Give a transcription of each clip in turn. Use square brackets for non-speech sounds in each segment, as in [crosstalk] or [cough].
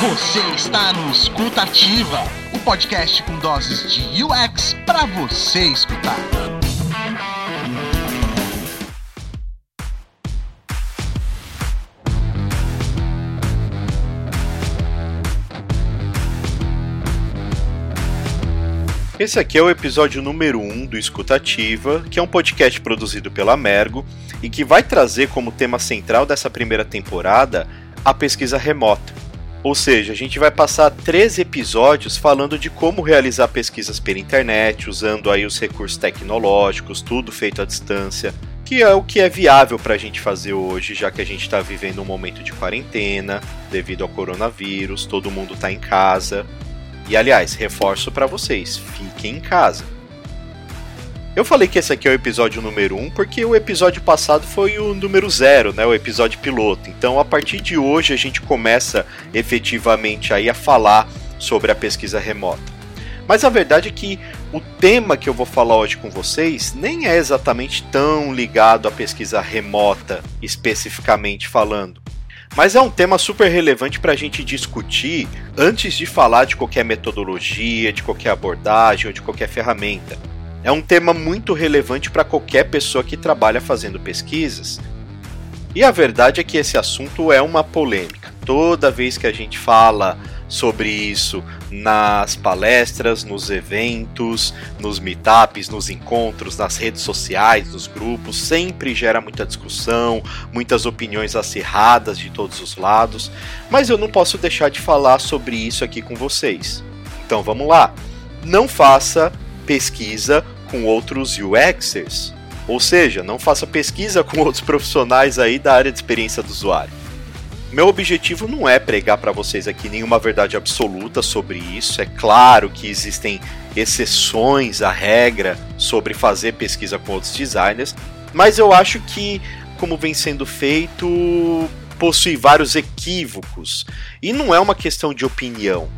Você está no Escutativa, o podcast com doses de UX para você escutar. Esse aqui é o episódio número 1 um do Escutativa, que é um podcast produzido pela Mergo e que vai trazer como tema central dessa primeira temporada a pesquisa remota. Ou seja, a gente vai passar 13 episódios falando de como realizar pesquisas pela internet, usando aí os recursos tecnológicos, tudo feito à distância, que é o que é viável para a gente fazer hoje, já que a gente está vivendo um momento de quarentena devido ao coronavírus, todo mundo está em casa. E aliás, reforço para vocês, fiquem em casa. Eu falei que esse aqui é o episódio número 1 um porque o episódio passado foi o número 0, né, o episódio piloto. Então, a partir de hoje a gente começa efetivamente aí a falar sobre a pesquisa remota. Mas a verdade é que o tema que eu vou falar hoje com vocês nem é exatamente tão ligado à pesquisa remota, especificamente falando. Mas é um tema super relevante para a gente discutir antes de falar de qualquer metodologia, de qualquer abordagem ou de qualquer ferramenta. É um tema muito relevante para qualquer pessoa que trabalha fazendo pesquisas. E a verdade é que esse assunto é uma polêmica. Toda vez que a gente fala sobre isso nas palestras, nos eventos, nos meetups, nos encontros, nas redes sociais, nos grupos, sempre gera muita discussão, muitas opiniões acirradas de todos os lados, mas eu não posso deixar de falar sobre isso aqui com vocês. Então vamos lá. Não faça pesquisa com outros UXers, ou seja, não faça pesquisa com outros [laughs] profissionais aí da área de experiência do usuário. Meu objetivo não é pregar para vocês aqui nenhuma verdade absoluta sobre isso. É claro que existem exceções à regra sobre fazer pesquisa com outros designers, mas eu acho que, como vem sendo feito, possui vários equívocos. E não é uma questão de opinião.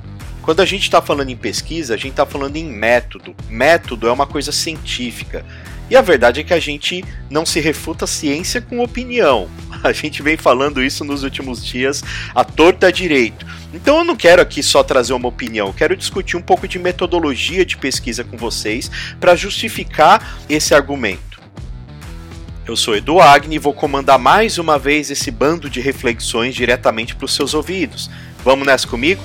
Quando a gente está falando em pesquisa, a gente está falando em método. Método é uma coisa científica. E a verdade é que a gente não se refuta ciência com opinião. [laughs] A gente vem falando isso nos últimos dias à torta direito. Então eu não quero aqui só trazer uma opinião, eu quero discutir um pouco de metodologia de pesquisa com vocês para justificar esse argumento. Eu sou Edu Agni e vou comandar mais uma vez esse bando de reflexões diretamente para os seus ouvidos. Vamos nessa comigo?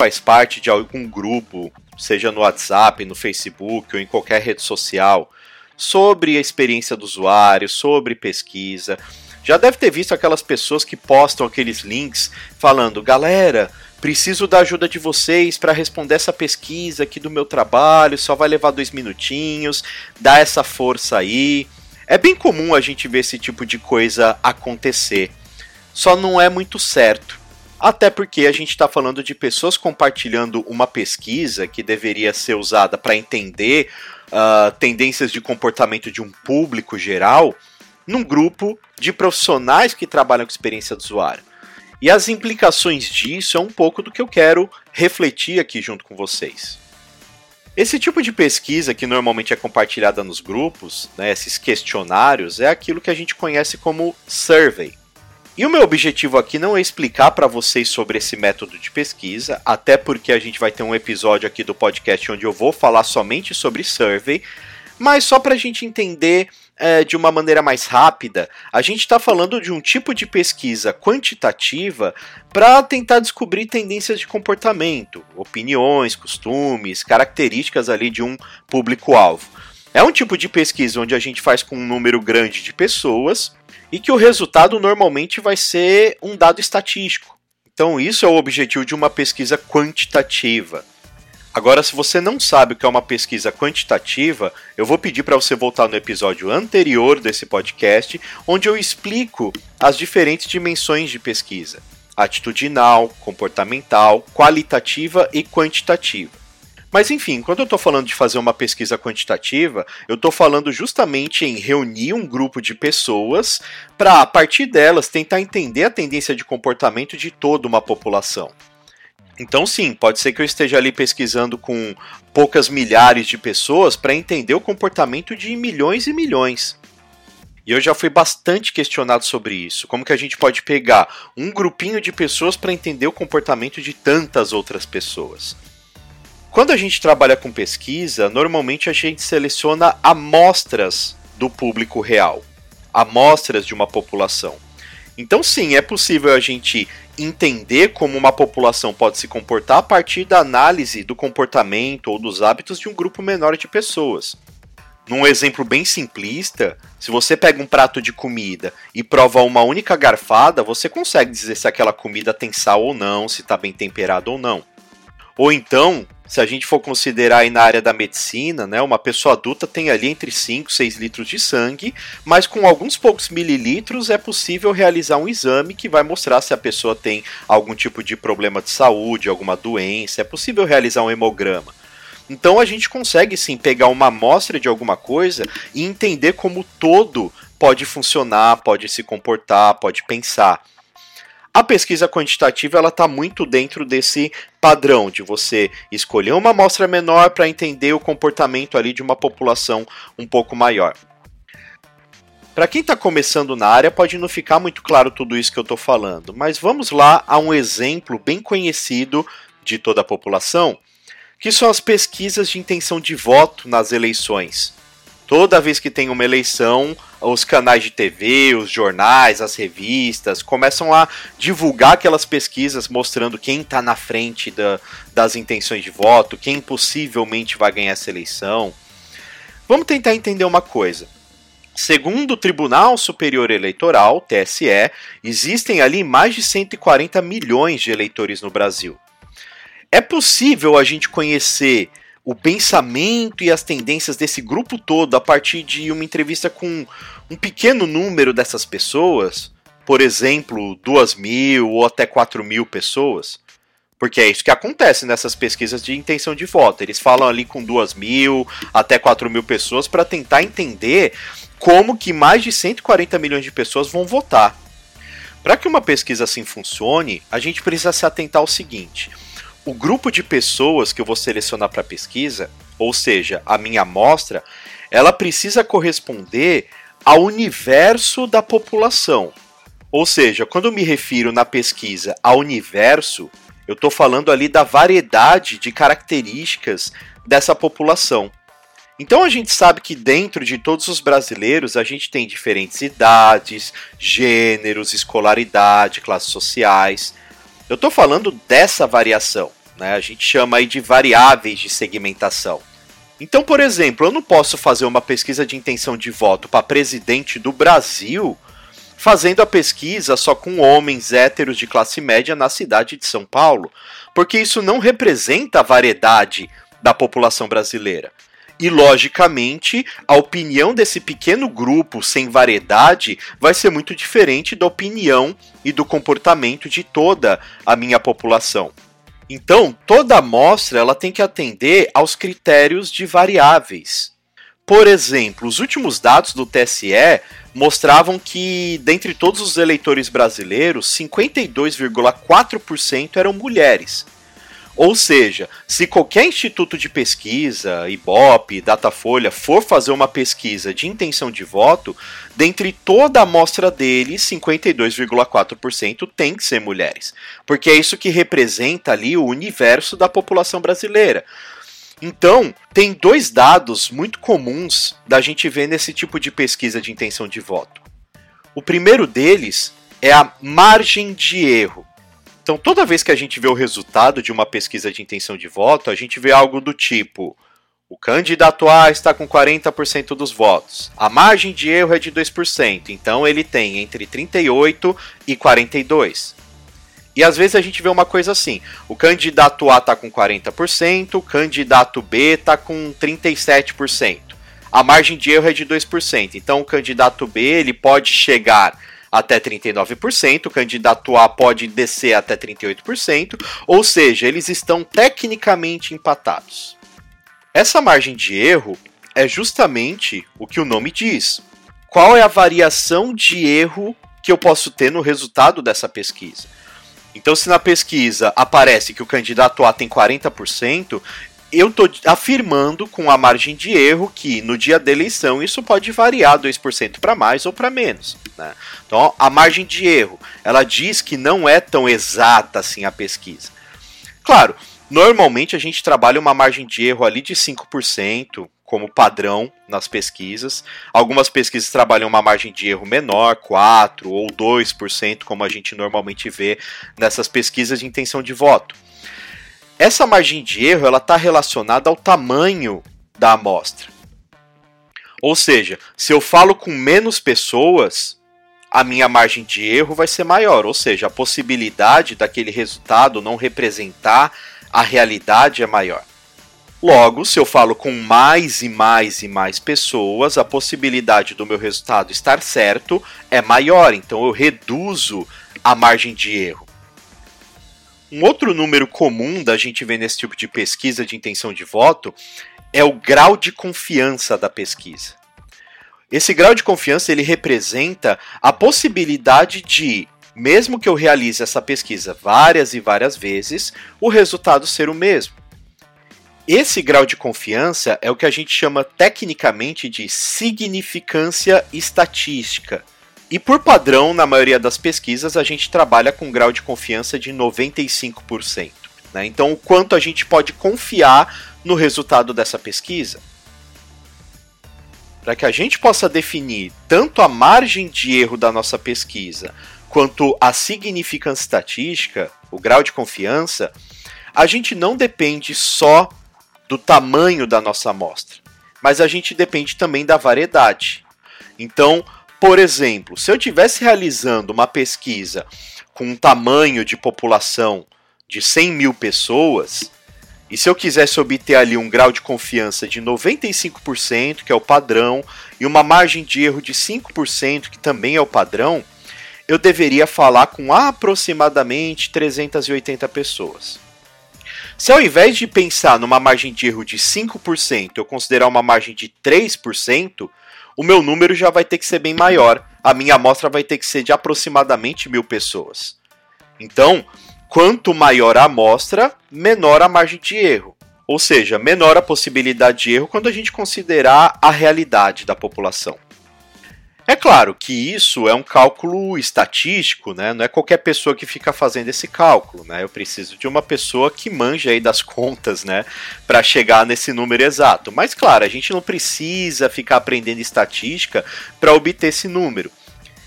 Faz parte de algum grupo, seja no WhatsApp, no Facebook ou em qualquer rede social, sobre a experiência do usuário, sobre pesquisa, já deve ter visto aquelas pessoas que postam aqueles links falando: galera, preciso da ajuda de vocês para responder essa pesquisa aqui do meu trabalho, só vai levar dois minutinhos, dá essa força aí. É bem comum a gente ver esse tipo de coisa acontecer, só não é muito certo. Até porque a gente está falando de pessoas compartilhando uma pesquisa que deveria ser usada para entender uh, tendências de comportamento de um público geral num grupo de profissionais que trabalham com experiência do usuário. E as implicações disso é um pouco do que eu quero refletir aqui junto com vocês. Esse tipo de pesquisa que normalmente é compartilhada nos grupos, né, esses questionários, é aquilo que a gente conhece como survey. E o meu objetivo aqui não é explicar para vocês sobre esse método de pesquisa, até porque a gente vai ter um episódio aqui do podcast onde eu vou falar somente sobre survey, mas só para a gente entender é, de uma maneira mais rápida, a gente está falando de um tipo de pesquisa quantitativa para tentar descobrir tendências de comportamento, opiniões, costumes, características ali de um público-alvo. É um tipo de pesquisa onde a gente faz com um número grande de pessoas e que o resultado normalmente vai ser um dado estatístico. Então, isso é o objetivo de uma pesquisa quantitativa. Agora, se você não sabe o que é uma pesquisa quantitativa, eu vou pedir para você voltar no episódio anterior desse podcast, onde eu explico as diferentes dimensões de pesquisa: atitudinal, comportamental, qualitativa e quantitativa. Mas enfim, quando eu estou falando de fazer uma pesquisa quantitativa, eu estou falando justamente em reunir um grupo de pessoas para, a partir delas, tentar entender a tendência de comportamento de toda uma população. Então, sim, pode ser que eu esteja ali pesquisando com poucas milhares de pessoas para entender o comportamento de milhões e milhões. E eu já fui bastante questionado sobre isso. Como que a gente pode pegar um grupinho de pessoas para entender o comportamento de tantas outras pessoas? Quando a gente trabalha com pesquisa, normalmente a gente seleciona amostras do público real, amostras de uma população. Então, sim, é possível a gente entender como uma população pode se comportar a partir da análise do comportamento ou dos hábitos de um grupo menor de pessoas. Num exemplo bem simplista, se você pega um prato de comida e prova uma única garfada, você consegue dizer se aquela comida tem sal ou não, se está bem temperado ou não. Ou então, se a gente for considerar aí na área da medicina, né, uma pessoa adulta tem ali entre 5 e 6 litros de sangue, mas com alguns poucos mililitros é possível realizar um exame que vai mostrar se a pessoa tem algum tipo de problema de saúde, alguma doença, é possível realizar um hemograma. Então a gente consegue sim pegar uma amostra de alguma coisa e entender como todo pode funcionar, pode se comportar, pode pensar. A pesquisa quantitativa ela está muito dentro desse padrão de você escolher uma amostra menor para entender o comportamento ali de uma população um pouco maior. Para quem está começando na área, pode não ficar muito claro tudo isso que eu estou falando, mas vamos lá a um exemplo bem conhecido de toda a população, que são as pesquisas de intenção de voto nas eleições. Toda vez que tem uma eleição, os canais de TV, os jornais, as revistas começam a divulgar aquelas pesquisas mostrando quem está na frente da, das intenções de voto, quem possivelmente vai ganhar essa eleição. Vamos tentar entender uma coisa. Segundo o Tribunal Superior Eleitoral, TSE, existem ali mais de 140 milhões de eleitores no Brasil. É possível a gente conhecer o pensamento e as tendências desse grupo todo a partir de uma entrevista com um pequeno número dessas pessoas, por exemplo, duas mil ou até quatro mil pessoas, porque é isso que acontece nessas pesquisas de intenção de voto. Eles falam ali com duas mil até quatro mil pessoas para tentar entender como que mais de 140 milhões de pessoas vão votar. Para que uma pesquisa assim funcione, a gente precisa se atentar ao seguinte: o grupo de pessoas que eu vou selecionar para pesquisa, ou seja, a minha amostra, ela precisa corresponder ao universo da população. Ou seja, quando eu me refiro na pesquisa ao universo, eu estou falando ali da variedade de características dessa população. Então a gente sabe que dentro de todos os brasileiros a gente tem diferentes idades, gêneros, escolaridade, classes sociais. Eu estou falando dessa variação, né? A gente chama aí de variáveis de segmentação. Então, por exemplo, eu não posso fazer uma pesquisa de intenção de voto para presidente do Brasil fazendo a pesquisa só com homens héteros de classe média na cidade de São Paulo, porque isso não representa a variedade da população brasileira. E, logicamente, a opinião desse pequeno grupo sem variedade vai ser muito diferente da opinião e do comportamento de toda a minha população. Então, toda amostra ela tem que atender aos critérios de variáveis. Por exemplo, os últimos dados do TSE mostravam que, dentre todos os eleitores brasileiros, 52,4% eram mulheres. Ou seja, se qualquer instituto de pesquisa, IBOP, Datafolha, for fazer uma pesquisa de intenção de voto, dentre toda a amostra deles, 52,4% tem que ser mulheres. Porque é isso que representa ali o universo da população brasileira. Então, tem dois dados muito comuns da gente ver nesse tipo de pesquisa de intenção de voto. O primeiro deles é a margem de erro. Então, toda vez que a gente vê o resultado de uma pesquisa de intenção de voto, a gente vê algo do tipo: o candidato A está com 40% dos votos. A margem de erro é de 2%, então ele tem entre 38 e 42. E às vezes a gente vê uma coisa assim: o candidato A está com 40%, o candidato B está com 37%. A margem de erro é de 2%. Então o candidato B ele pode chegar até 39%, o candidato A pode descer até 38%, ou seja, eles estão tecnicamente empatados. Essa margem de erro é justamente o que o nome diz. Qual é a variação de erro que eu posso ter no resultado dessa pesquisa? Então, se na pesquisa aparece que o candidato A tem 40%, eu estou afirmando com a margem de erro que no dia da eleição isso pode variar 2% para mais ou para menos. Né? Então, a margem de erro, ela diz que não é tão exata assim a pesquisa. Claro, normalmente a gente trabalha uma margem de erro ali de 5%, como padrão nas pesquisas. Algumas pesquisas trabalham uma margem de erro menor, 4 ou 2%, como a gente normalmente vê nessas pesquisas de intenção de voto. Essa margem de erro ela está relacionada ao tamanho da amostra. Ou seja, se eu falo com menos pessoas, a minha margem de erro vai ser maior, ou seja, a possibilidade daquele resultado não representar a realidade é maior. Logo, se eu falo com mais e mais e mais pessoas, a possibilidade do meu resultado estar certo é maior, então eu reduzo a margem de erro. Um outro número comum da gente ver nesse tipo de pesquisa de intenção de voto é o grau de confiança da pesquisa. Esse grau de confiança ele representa a possibilidade de, mesmo que eu realize essa pesquisa várias e várias vezes, o resultado ser o mesmo. Esse grau de confiança é o que a gente chama tecnicamente de significância estatística. E por padrão, na maioria das pesquisas, a gente trabalha com um grau de confiança de 95%. Né? Então, o quanto a gente pode confiar no resultado dessa pesquisa? Para que a gente possa definir tanto a margem de erro da nossa pesquisa quanto a significância estatística, o grau de confiança, a gente não depende só do tamanho da nossa amostra, mas a gente depende também da variedade. Então, por exemplo, se eu estivesse realizando uma pesquisa com um tamanho de população de 100 mil pessoas, e se eu quisesse obter ali um grau de confiança de 95%, que é o padrão, e uma margem de erro de 5%, que também é o padrão, eu deveria falar com aproximadamente 380 pessoas. Se ao invés de pensar numa margem de erro de 5%, eu considerar uma margem de 3%, o meu número já vai ter que ser bem maior. A minha amostra vai ter que ser de aproximadamente mil pessoas. Então, quanto maior a amostra, menor a margem de erro. Ou seja, menor a possibilidade de erro quando a gente considerar a realidade da população. É claro que isso é um cálculo estatístico, né? Não é qualquer pessoa que fica fazendo esse cálculo, né? Eu preciso de uma pessoa que manja aí das [laughs] contas, né, para chegar nesse número exato. Mas claro, a gente não precisa ficar aprendendo estatística para obter esse número.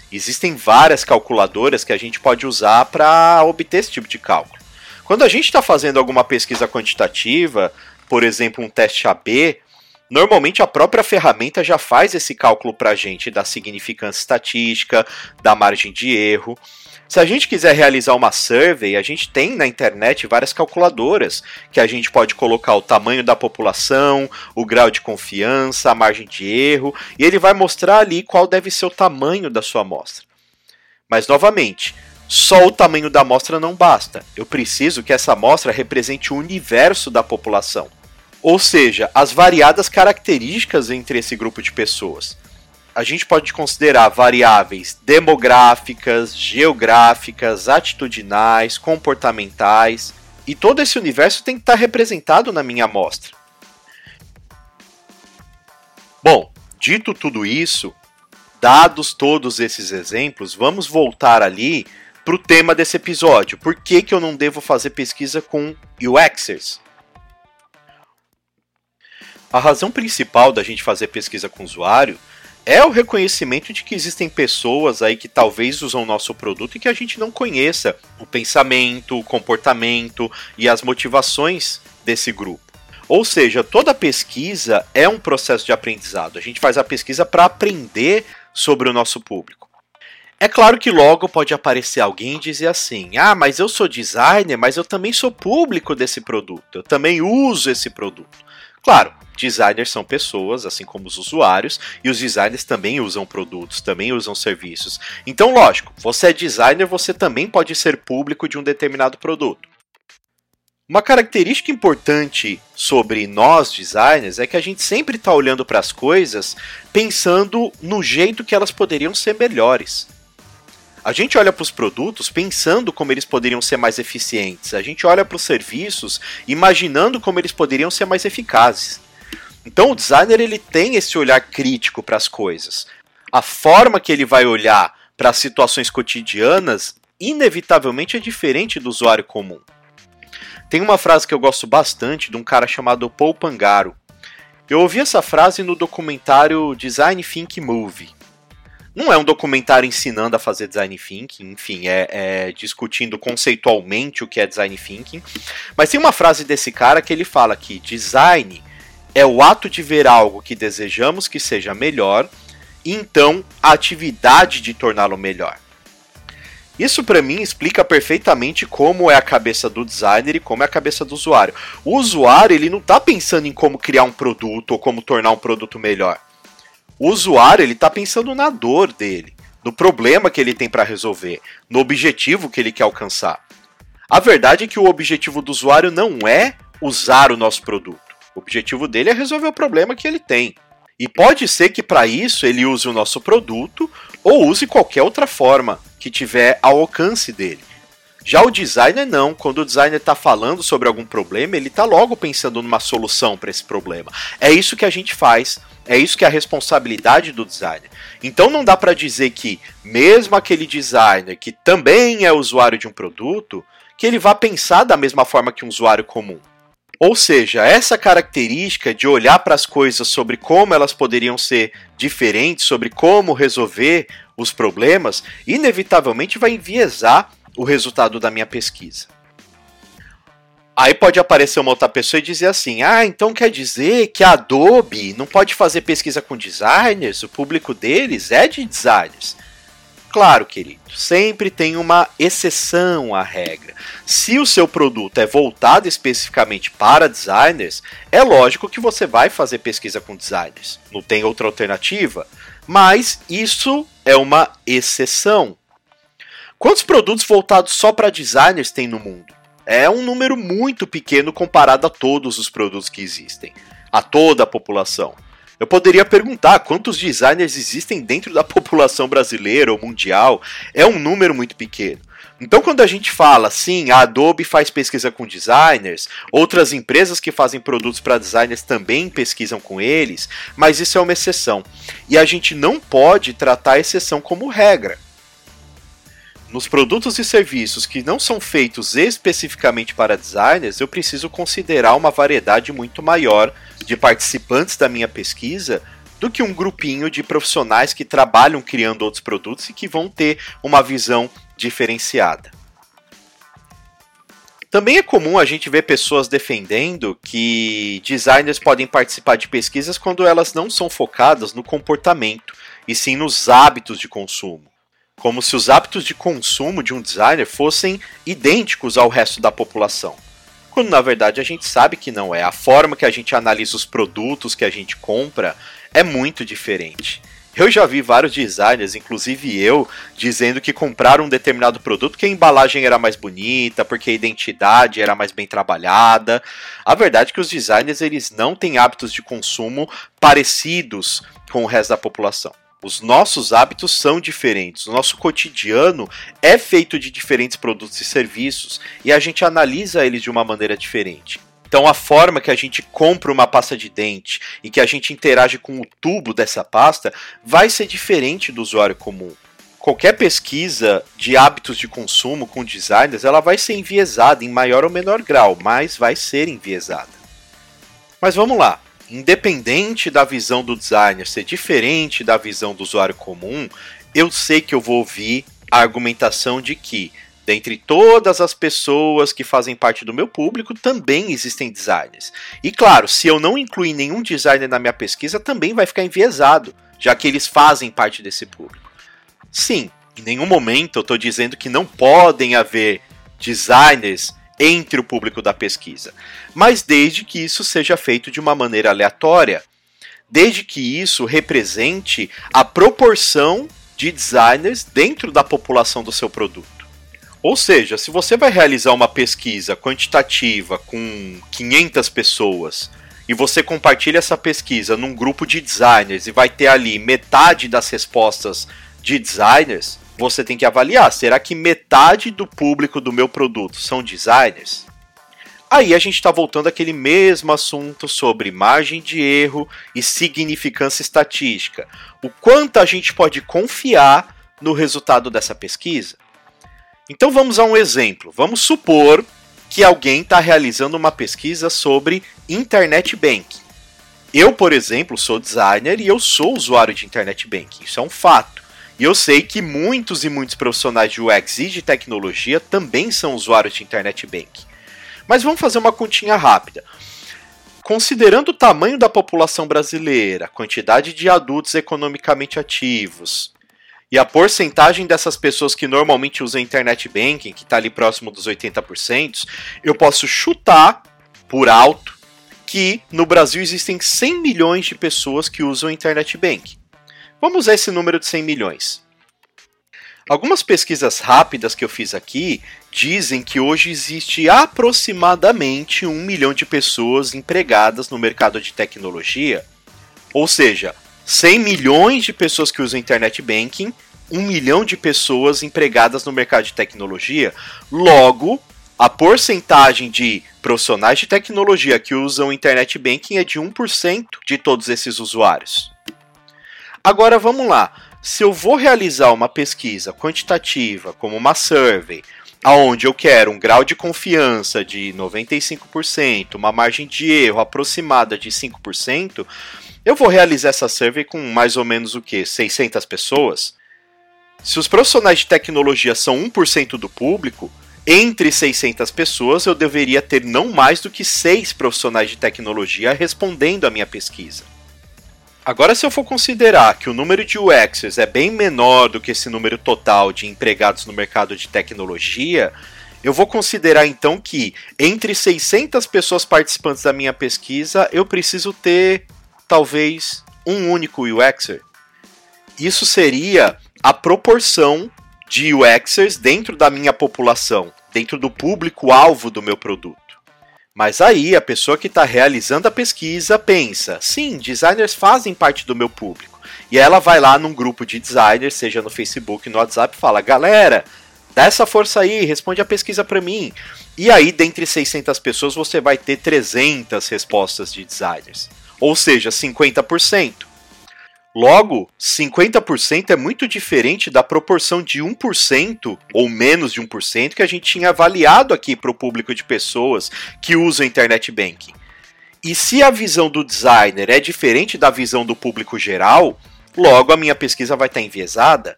Existem várias calculadoras que a gente pode usar para obter esse tipo de cálculo. Quando a gente está fazendo alguma pesquisa quantitativa, por exemplo, um teste AB, Normalmente a própria ferramenta já faz esse cálculo para a gente da significância estatística, da margem de erro. Se a gente quiser realizar uma survey, a gente tem na internet várias calculadoras que a gente pode colocar o tamanho da população, o grau de confiança, a margem de erro, e ele vai mostrar ali qual deve ser o tamanho da sua amostra. Mas novamente, só o tamanho da amostra não basta. Eu preciso que essa amostra represente o universo da população ou seja, as variadas características entre esse grupo de pessoas. A gente pode considerar variáveis demográficas, geográficas, atitudinais, comportamentais, e todo esse universo tem que estar representado na minha amostra. Bom, dito tudo isso, dados todos esses exemplos, vamos voltar ali para o tema desse episódio. Por que, que eu não devo fazer pesquisa com UXers? A razão principal da gente fazer pesquisa com o usuário é o reconhecimento de que existem pessoas aí que talvez usam o nosso produto e que a gente não conheça o pensamento, o comportamento e as motivações desse grupo. Ou seja, toda pesquisa é um processo de aprendizado. A gente faz a pesquisa para aprender sobre o nosso público. É claro que logo pode aparecer alguém e dizer assim: ah, mas eu sou designer, mas eu também sou público desse produto, eu também uso esse produto. Claro, designers são pessoas, assim como os usuários, e os designers também usam produtos, também usam serviços. Então, lógico, você é designer, você também pode ser público de um determinado produto. Uma característica importante sobre nós designers é que a gente sempre está olhando para as coisas pensando no jeito que elas poderiam ser melhores. A gente olha para os produtos pensando como eles poderiam ser mais eficientes. A gente olha para os serviços imaginando como eles poderiam ser mais eficazes. Então o designer ele tem esse olhar crítico para as coisas. A forma que ele vai olhar para as situações cotidianas inevitavelmente é diferente do usuário comum. Tem uma frase que eu gosto bastante de um cara chamado Paul Pangaro. Eu ouvi essa frase no documentário Design Think Movie. Não é um documentário ensinando a fazer design thinking, enfim, é, é, discutindo conceitualmente o que é design thinking. Mas tem uma frase desse cara que ele fala que design é o ato de ver algo que desejamos que seja melhor, e então a atividade de torná-lo melhor. Isso para mim explica perfeitamente como é a cabeça do designer e como é a cabeça do usuário. O usuário ele não está pensando em como criar um produto ou como tornar um produto melhor. O usuário ele está pensando na dor dele, no problema que ele tem para resolver, no objetivo que ele quer alcançar. A verdade é que o objetivo do usuário não é usar o nosso produto. O objetivo dele é resolver o problema que ele tem. E pode ser que para isso ele use o nosso produto ou use qualquer outra forma que tiver ao alcance dele. Já o designer não, quando o designer está falando sobre algum problema, ele está logo pensando numa solução para esse problema. É isso que a gente faz, é isso que é a responsabilidade do designer. Então não dá para dizer que mesmo aquele designer que também é usuário de um produto, que ele vá pensar da mesma forma que um usuário comum. Ou seja, essa característica de olhar para as coisas sobre como elas poderiam ser diferentes, sobre como resolver os problemas, inevitavelmente vai enviesar o resultado da minha pesquisa. Aí pode aparecer uma outra pessoa e dizer assim: ah, então quer dizer que a Adobe não pode fazer pesquisa com designers? O público deles é de designers. Claro, querido, sempre tem uma exceção à regra. Se o seu produto é voltado especificamente para designers, é lógico que você vai fazer pesquisa com designers. Não tem outra alternativa. Mas isso é uma exceção. Quantos produtos voltados só para designers tem no mundo? É um número muito pequeno comparado a todos os produtos que existem, a toda a população. Eu poderia perguntar quantos designers existem dentro da [laughs] população brasileira ou mundial. É um número muito pequeno. Então, quando a gente fala, sim, a Adobe faz pesquisa com designers, outras empresas que fazem produtos para designers também pesquisam com eles, mas isso é uma exceção. E a gente não pode tratar a exceção como regra. Nos produtos e serviços que não são feitos especificamente para designers, eu preciso considerar uma variedade muito maior de participantes da minha pesquisa do que um grupinho de profissionais que trabalham criando outros produtos e que vão ter uma visão diferenciada. Também é comum a gente ver pessoas defendendo que designers podem participar de pesquisas quando elas não são focadas no comportamento, e sim nos hábitos de consumo como se os hábitos de consumo de um designer fossem idênticos ao resto da população. Quando na verdade a gente sabe que não é. A forma que a gente analisa os produtos que a gente compra é muito diferente. Eu já vi vários designers, inclusive eu, dizendo que compraram um determinado produto porque a embalagem era mais bonita, porque a identidade era mais bem trabalhada. A verdade é que os designers eles não têm hábitos de consumo parecidos com o resto da população. Os nossos hábitos são diferentes. O nosso cotidiano é feito de diferentes produtos e serviços e a gente analisa eles de uma maneira diferente. Então, a forma que a gente compra uma pasta de dente e que a gente interage com o tubo dessa pasta vai ser diferente do usuário comum. Qualquer pesquisa de hábitos de consumo com designers, ela vai ser enviesada em maior ou menor grau, mas vai ser enviesada. Mas vamos lá independente da visão do designer ser diferente da visão do usuário comum, eu sei que eu vou ouvir a argumentação de que, dentre todas as pessoas que fazem parte do meu público, também existem designers. E claro, se eu não incluir nenhum designer na minha pesquisa, também vai ficar enviesado, já que eles fazem parte desse público. Sim, Em nenhum momento eu estou dizendo que não podem haver designers entre o público da pesquisa, mas desde que isso seja feito de uma maneira aleatória, desde que isso represente a proporção de designers dentro da população do seu produto. Ou seja, se você vai realizar uma pesquisa quantitativa com 500 pessoas e você compartilha essa pesquisa num grupo de designers e vai ter ali metade das respostas de designers, você tem que avaliar: será que metade do público do meu produto são designers? Aí a gente está voltando àquele mesmo assunto sobre margem de erro e significância estatística. O quanto a gente pode confiar no resultado dessa pesquisa? Então vamos a um exemplo. Vamos supor que alguém está realizando uma pesquisa sobre Internet Banking. Eu, por exemplo, sou designer e eu sou usuário de Internet Banking. Isso é um fato. E eu sei que muitos e muitos profissionais de UX e de tecnologia também são usuários de Internet Banking. Mas vamos fazer uma continha rápida. Considerando o tamanho da população brasileira, a quantidade de adultos economicamente ativos, e a porcentagem dessas pessoas que normalmente usam internet banking, que está ali próximo dos 80%, eu posso chutar por alto que no Brasil existem 100 milhões de pessoas que usam internet banking. Vamos usar esse número de 100 milhões. Algumas pesquisas rápidas que eu fiz aqui dizem que hoje existe aproximadamente um milhão de pessoas empregadas no mercado de tecnologia, ou seja, 100 milhões de pessoas que usam internet banking, 1 milhão de pessoas empregadas no mercado de tecnologia. Logo, a porcentagem de profissionais de tecnologia que usam internet banking é de 1% de todos esses usuários. Agora vamos lá. Se eu vou realizar uma pesquisa quantitativa, como uma survey, aonde eu quero um grau de confiança de 95%, uma margem de erro aproximada de 5%, eu vou realizar essa survey com mais ou menos o que? 600 pessoas? Se os profissionais de tecnologia são 1% do público, entre 600 pessoas eu deveria ter não mais do que 6 profissionais de tecnologia respondendo à minha pesquisa. Agora, se eu for considerar que o número de UXers é bem menor do que esse número total de empregados no mercado de tecnologia, eu vou considerar então que entre 600 pessoas participantes da minha pesquisa, eu preciso ter talvez um único UXer. Isso seria a proporção de UXers dentro da minha população, dentro do público-alvo do meu produto. Mas aí a pessoa que está realizando a pesquisa pensa: sim, designers fazem parte do meu público. E ela vai lá num grupo de designers, seja no Facebook, no WhatsApp, e fala: galera, dá essa força aí, responde a pesquisa para mim. E aí, dentre 600 pessoas, você vai ter 300 respostas de designers ou seja, 50%. Logo, 50% é muito diferente da proporção de 1% ou menos de 1% que a gente tinha avaliado aqui para o público de pessoas que usam internet banking. E se a visão do designer é diferente da visão do público geral, logo a minha pesquisa vai estar enviesada.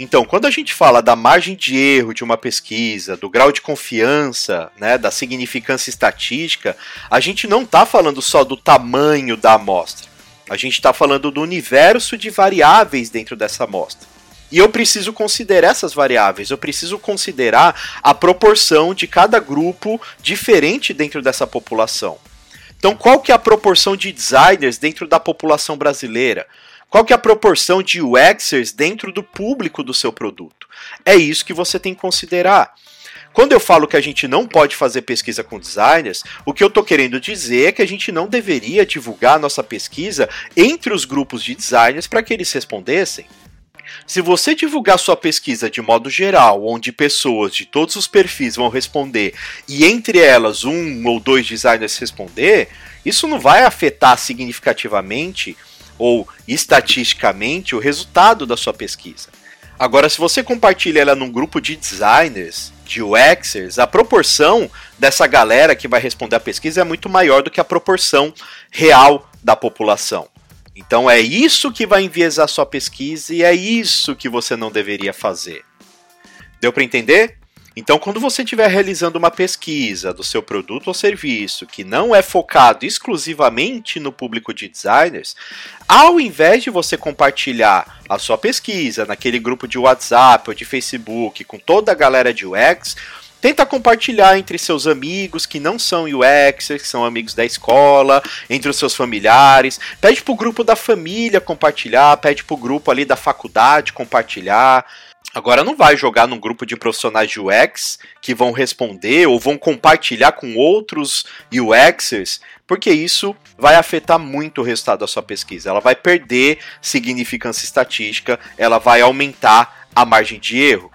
Então, quando a gente fala da margem de erro de uma pesquisa, do grau de confiança, né, da significância estatística, a gente não está falando só do tamanho da amostra. A gente está falando do universo de variáveis dentro dessa amostra. E eu preciso considerar essas variáveis, eu preciso considerar a proporção de cada grupo diferente dentro dessa população. Então, qual que é a proporção de designers dentro da população brasileira? Qual que é a proporção de UXers dentro do público do seu produto? É isso que você tem que considerar. Quando eu falo que a gente não pode fazer pesquisa com designers, o que eu estou querendo dizer é que a gente não deveria divulgar nossa pesquisa entre os grupos de designers para que eles respondessem. Se você divulgar sua pesquisa de modo geral, onde pessoas de todos os perfis vão responder e entre elas um ou dois designers responder, isso não vai afetar significativamente ou estatisticamente o resultado da sua pesquisa. Agora, se você compartilha ela num grupo de designers, de UXers, a proporção dessa galera que vai responder a pesquisa é muito maior do que a proporção real da população. Então é isso que vai enviesar sua pesquisa e é isso que você não deveria fazer. Deu para entender? Então, quando você estiver realizando uma pesquisa do seu produto ou serviço que não é focado exclusivamente no público de designers, ao invés de você compartilhar a sua pesquisa naquele grupo de WhatsApp ou de Facebook com toda a galera de UX, tenta compartilhar entre seus amigos que não são UXers, que são amigos da escola, entre os seus familiares. Pede pro grupo da família compartilhar, pede pro grupo ali da faculdade compartilhar. Agora não vai jogar num grupo de profissionais de UX que vão responder ou vão compartilhar com outros UXers, porque isso vai afetar muito o resultado da sua pesquisa. Ela vai perder significância estatística, ela vai aumentar a margem de erro.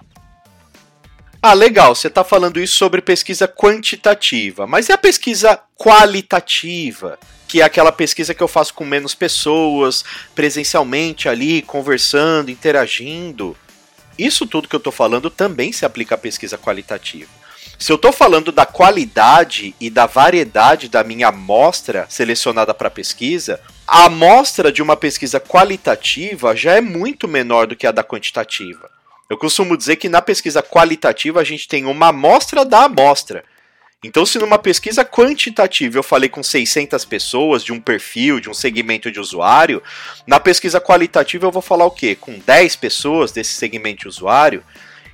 Ah, legal, você está falando isso sobre pesquisa quantitativa, mas e a pesquisa qualitativa? Que é aquela pesquisa que eu faço com menos pessoas, presencialmente ali, conversando, interagindo. Isso tudo que eu estou falando também se aplica à pesquisa qualitativa. Se eu estou falando da qualidade e da variedade da minha amostra selecionada para pesquisa, a amostra de uma pesquisa qualitativa já é muito menor do que a da quantitativa. Eu costumo dizer que na pesquisa qualitativa a gente tem uma amostra da amostra. Então, se numa pesquisa quantitativa eu falei com 600 pessoas de um perfil, de um segmento de usuário, na pesquisa qualitativa eu vou falar o quê? Com 10 pessoas desse segmento de usuário.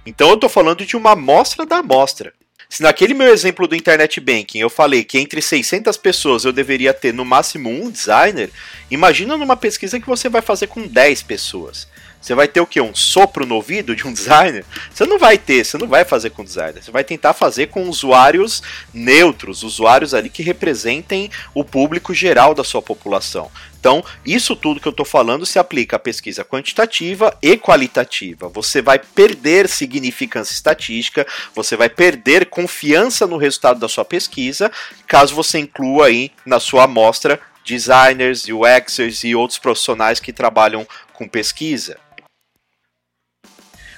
Então, eu estou falando de uma amostra da amostra. Se naquele meu exemplo do Internet Banking eu falei que entre 600 pessoas eu deveria ter no máximo um designer, imagina numa pesquisa que você vai fazer com 10 pessoas. Você vai ter o que? Um sopro no ouvido de um [laughs] designer? Você não vai ter, você não vai fazer com designer. Você vai tentar fazer com usuários neutros, usuários ali que representem o público geral da sua população. Então, isso tudo que eu estou falando se aplica à pesquisa quantitativa e qualitativa. Você vai perder significância estatística, você vai perder confiança no resultado da sua pesquisa, caso você inclua aí na sua amostra designers, UXers e outros profissionais que trabalham com pesquisa.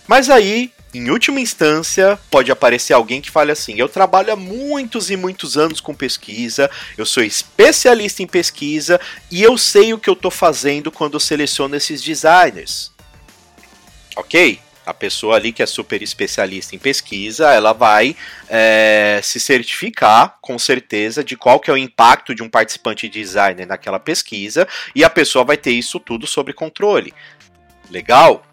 Mas aí, em última instância, pode aparecer alguém que fale assim: eu trabalho há muitos e muitos anos com pesquisa, eu sou especialista em pesquisa e eu sei o que eu estou fazendo quando eu seleciono esses designers. Ok? A pessoa ali que é super especialista em pesquisa, ela vai é, se certificar com certeza de qual que é o impacto de um participante designer naquela pesquisa e a pessoa vai ter isso tudo sob controle. Legal?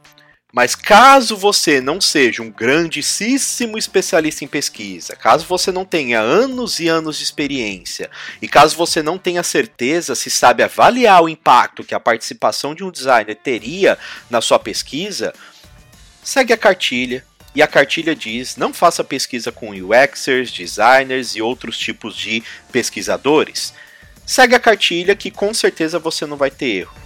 Mas caso você não seja um grandíssimo especialista em pesquisa, caso você não tenha anos e anos de experiência, e caso você não tenha certeza se sabe avaliar o impacto que a participação de um designer teria na sua pesquisa, segue a cartilha. E a cartilha diz: não faça pesquisa com UXers, designers e outros tipos de pesquisadores. Segue a cartilha que com certeza você não vai ter erro.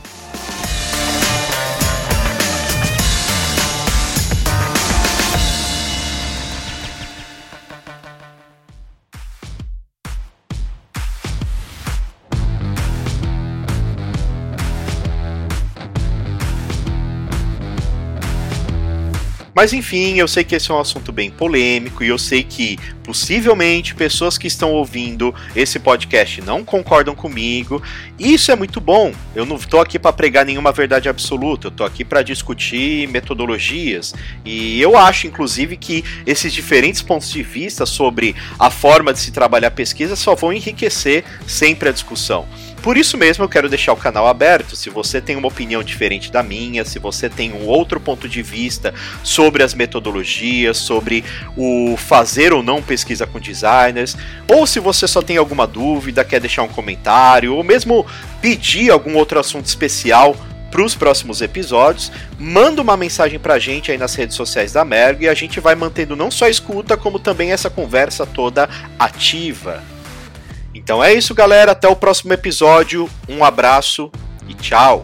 Mas enfim, eu sei que esse é um assunto bem polêmico e eu sei que possivelmente pessoas que estão ouvindo esse podcast não concordam comigo. Isso é muito bom. Eu não estou aqui para pregar nenhuma verdade absoluta, eu estou aqui para discutir metodologias. E eu acho, inclusive, que esses diferentes pontos de vista sobre a forma de se trabalhar pesquisa só vão enriquecer sempre a discussão. Por isso mesmo eu quero deixar o canal aberto. Se você tem uma opinião diferente da minha, se você tem um outro ponto de vista sobre as metodologias, sobre o fazer ou não pesquisa com designers, ou se você só tem alguma dúvida, quer deixar um comentário, ou mesmo pedir algum outro assunto especial para os próximos episódios, manda uma mensagem para a gente aí nas redes sociais da Merg e a gente vai mantendo não só a escuta, como também essa conversa toda ativa. Então é isso, galera. Até o próximo episódio. Um abraço e tchau.